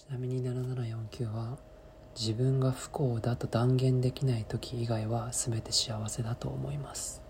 ちなみに7749は自分が不幸だと断言できない時以外は全て幸せだと思います。